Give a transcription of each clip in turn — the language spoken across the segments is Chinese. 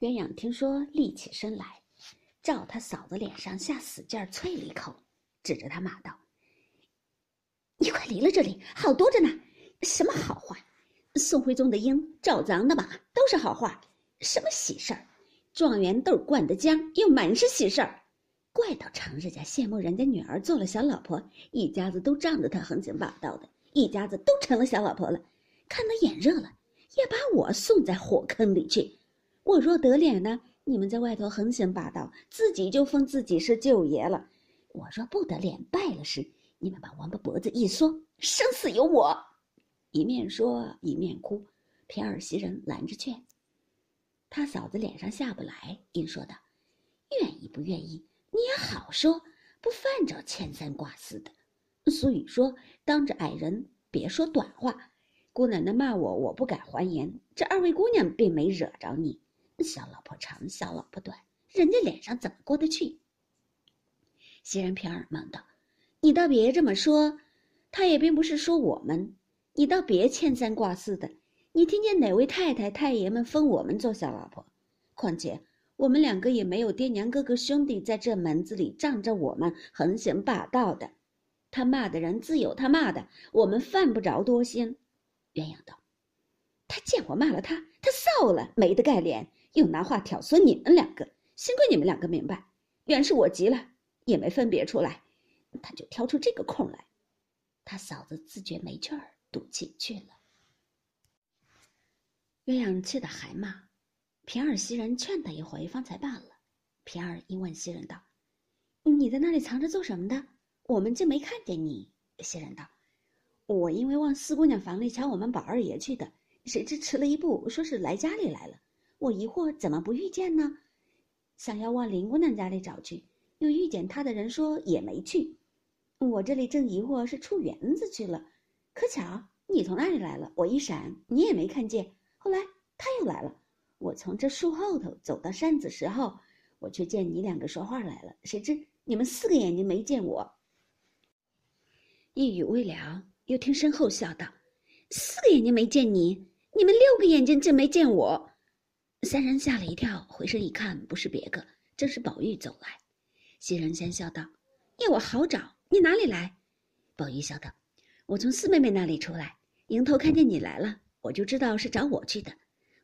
鸳鸯听说，立起身来，照他嫂子脸上下死劲儿啐了一口，指着他骂道：“你快离了这里，好多着呢！什么好话？宋徽宗的鹰，赵子昂的马，都是好话。什么喜事儿？状元豆灌的浆，又满是喜事儿。怪到常日家羡慕人家女儿做了小老婆，一家子都仗着他横行霸道的，一家子都成了小老婆了，看得眼热了，也把我送在火坑里去。”我若得脸呢，你们在外头横行霸道，自己就封自己是舅爷了；我若不得脸，败了时，你们把王八脖子一缩，生死由我。一面说一面哭，平儿袭人拦着劝。他嫂子脸上下不来，应说道：“愿意不愿意，你也好说，不犯着牵三挂四的。俗语说，当着矮人别说短话。姑奶奶骂我，我不敢还言。这二位姑娘并没惹着你。”小老婆长，小老婆短，人家脸上怎么过得去？袭人平儿忙道：“你倒别这么说，他也并不是说我们，你倒别牵三挂四的。你听见哪位太太太爷们封我们做小老婆？况且我们两个也没有爹娘哥哥兄弟在这门子里仗着我们横行霸道的。他骂的人自有他骂的，我们犯不着多心。”鸳鸯道：“他见我骂了他，他臊了，没得盖脸。”又拿话挑唆你们两个，幸亏你们两个明白，原是我急了，也没分别出来，他就挑出这个空来。他嫂子自觉没趣儿，赌气去了。鸳鸯气得还骂，平儿、袭人劝他一回，方才罢了。平儿因问袭人道：“你在那里藏着做什么的？我们竟没看见你。”袭人道：“我因为往四姑娘房里瞧我们宝二爷去的，谁知迟了一步，说是来家里来了。”我疑惑怎么不遇见呢？想要往林姑娘家里找去，又遇见她的人说也没去。我这里正疑惑是出园子去了，可巧你从那里来了，我一闪你也没看见。后来他又来了，我从这树后头走到扇子时候，我却见你两个说话来了。谁知你们四个眼睛没见我。一语未了，又听身后笑道：“四个眼睛没见你，你们六个眼睛竟没见我。”三人吓了一跳，回身一看，不是别个，正是宝玉走来。袭人先笑道：“要我好找，你哪里来？”宝玉笑道：“我从四妹妹那里出来，迎头看见你来了，我就知道是找我去的，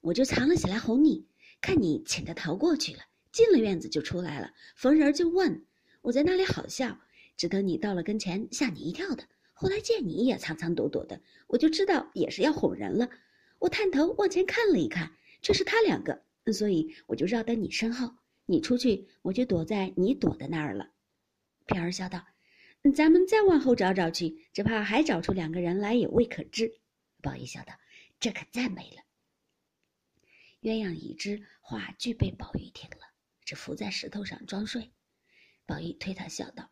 我就藏了起来哄你。看你请着逃过去了，进了院子就出来了，逢人就问。我在那里好笑，只等你到了跟前，吓你一跳的。后来见你也藏藏躲躲的，我就知道也是要哄人了。我探头往前看了一看。”却是他两个，所以我就绕在你身后。你出去，我就躲在你躲的那儿了。平儿笑道：“咱们再往后找找去，只怕还找出两个人来也未可知。”宝玉笑道：“这可赞美了。”鸳鸯已知话俱被宝玉听了，只伏在石头上装睡。宝玉推他笑道：“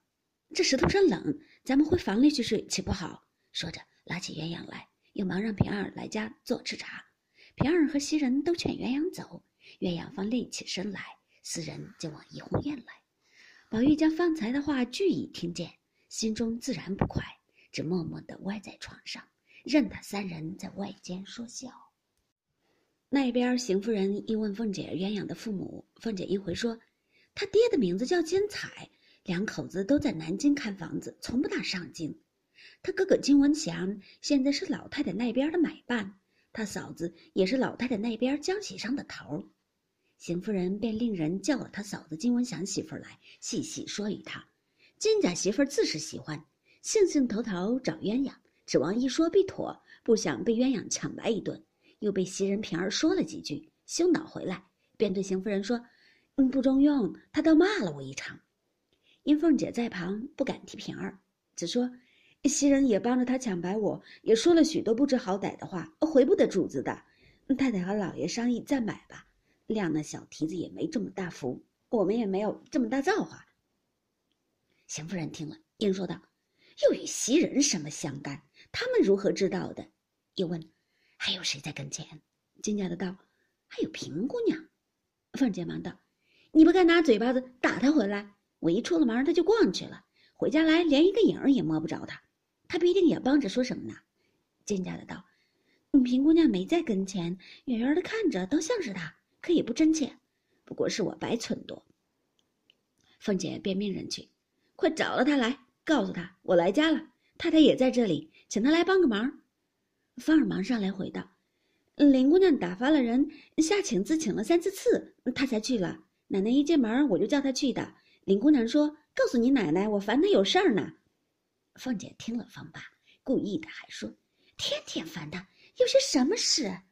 这石头上冷，咱们回房里去睡，岂不好？”说着拉起鸳鸯来，又忙让平儿来家做吃茶。平儿和袭人都劝鸳鸯走，鸳鸯方立起身来，四人就往怡红院来。宝玉将方才的话俱已听见，心中自然不快，只默默地歪在床上，任他三人在外间说笑。那边邢夫人一问凤姐鸳鸯的父母，凤姐一回说，他爹的名字叫金彩，两口子都在南京看房子，从不大上京。他哥哥金文祥现在是老太太那边的买办。他嫂子也是老太太那边江喜上的头，邢夫人便令人叫了他嫂子金文祥媳妇来，细细说与他。金家媳妇自是喜欢，兴兴头头找鸳鸯，指望一说必妥，不想被鸳鸯抢白一顿，又被袭人平儿说了几句，羞恼回来，便对邢夫人说：“嗯，不中用，他倒骂了我一场。”因凤姐在旁不敢提平儿，只说。袭人也帮着他抢白，我也说了许多不知好歹的话，回不得主子的。太太和老爷商议再买吧，亮那小蹄子也没这么大福，我们也没有这么大造化。邢夫人听了，应说道：“又与袭人什么相干？他们如何知道的？”又问：“还有谁在跟前？”金家的道：“还有平姑娘。”凤姐忙道：“你不该拿嘴巴子打他回来？我一出了门，他就逛去了，回家来连一个影儿也摸不着他。”他必定也帮着说什么呢？金家的道：“平姑娘没在跟前，远远的看着，倒像是她，可也不真切。不过是我白忖度。凤姐便命人去，快找了他来，告诉他我来家了，太太也在这里，请他来帮个忙。芳儿忙上来回道：“林姑娘打发了人下请自请了三四次，她才去了。奶奶一进门，我就叫她去的。林姑娘说：‘告诉你奶奶，我烦她有事儿呢。’”凤姐听了方罢，故意的还说：“天天烦他，有些什么事？”